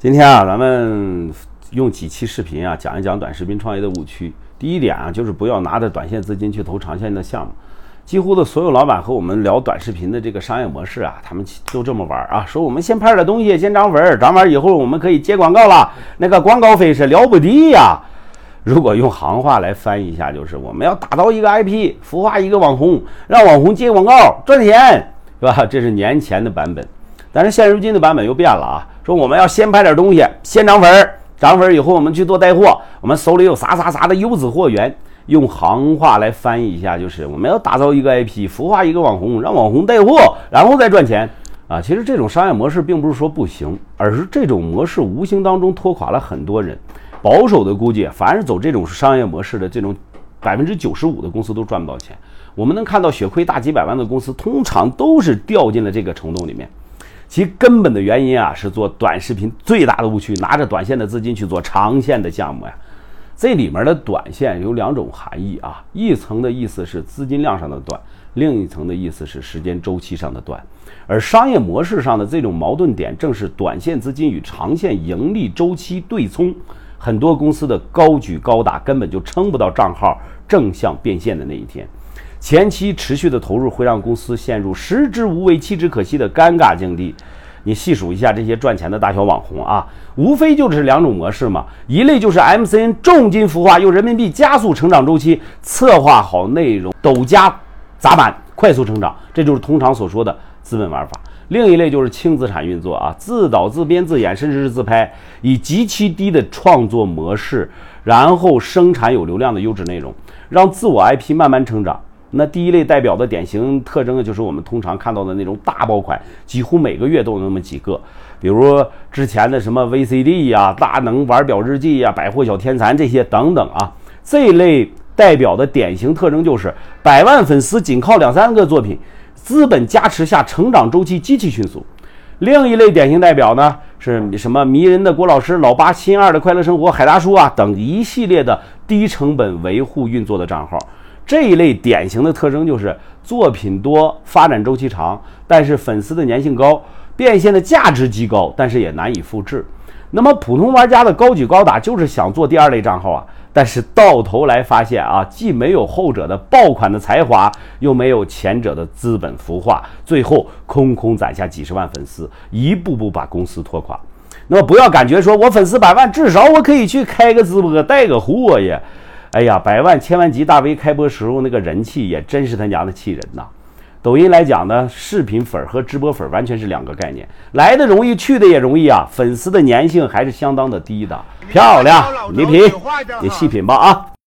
今天啊，咱们用几期视频啊，讲一讲短视频创业的误区。第一点啊，就是不要拿着短线资金去投长线的项目。几乎的所有老板和我们聊短视频的这个商业模式啊，他们都这么玩啊，说我们先拍点东西，先涨粉，涨完以后我们可以接广告了，那个广告费是了不得呀。如果用行话来翻译一下，就是我们要打造一个 IP，孵化一个网红，让网红接广告赚钱，是吧？这是年前的版本，但是现如今的版本又变了啊。说我们要先拍点东西，先涨粉儿，涨粉儿以后我们去做带货，我们手里有啥啥啥的优质货源。用行话来翻译一下，就是我们要打造一个 IP，孵化一个网红，让网红带货，然后再赚钱啊。其实这种商业模式并不是说不行，而是这种模式无形当中拖垮了很多人。保守的估计，凡是走这种商业模式的这种百分之九十五的公司都赚不到钱。我们能看到血亏大几百万的公司，通常都是掉进了这个虫洞里面。其根本的原因啊，是做短视频最大的误区，拿着短线的资金去做长线的项目呀。这里面的短线有两种含义啊，一层的意思是资金量上的短，另一层的意思是时间周期上的短。而商业模式上的这种矛盾点，正是短线资金与长线盈利周期对冲。很多公司的高举高打，根本就撑不到账号正向变现的那一天。前期持续的投入会让公司陷入食之无味，弃之可惜的尴尬境地。你细数一下这些赚钱的大小网红啊，无非就是两种模式嘛。一类就是 MCN 重金孵化，用人民币加速成长周期，策划好内容，抖加砸板，快速成长，这就是通常所说的资本玩法。另一类就是轻资产运作啊，自导自编自演，甚至是自拍，以极其低的创作模式，然后生产有流量的优质内容，让自我 IP 慢慢成长。那第一类代表的典型特征呢，就是我们通常看到的那种大爆款，几乎每个月都有那么几个，比如之前的什么 VCD 呀、大能玩表日记呀、百货小天蚕这些等等啊。这一类代表的典型特征就是百万粉丝仅靠两三个作品，资本加持下成长周期极其迅速。另一类典型代表呢，是什么迷人的郭老师、老八、新二的快乐生活、海大叔啊等一系列的低成本维护运作的账号。这一类典型的特征就是作品多、发展周期长，但是粉丝的粘性高，变现的价值极高，但是也难以复制。那么普通玩家的高举高打就是想做第二类账号啊，但是到头来发现啊，既没有后者的爆款的才华，又没有前者的资本孵化，最后空空攒下几十万粉丝，一步步把公司拖垮。那么不要感觉说我粉丝百万，至少我可以去开个直播带个货呀。哎呀，百万、千万级大 V 开播时候那个人气也真是他娘的气人呐！抖音来讲呢，视频粉和直播粉完全是两个概念，来的容易，去的也容易啊，粉丝的粘性还是相当的低的。漂亮，你品，你细品吧啊！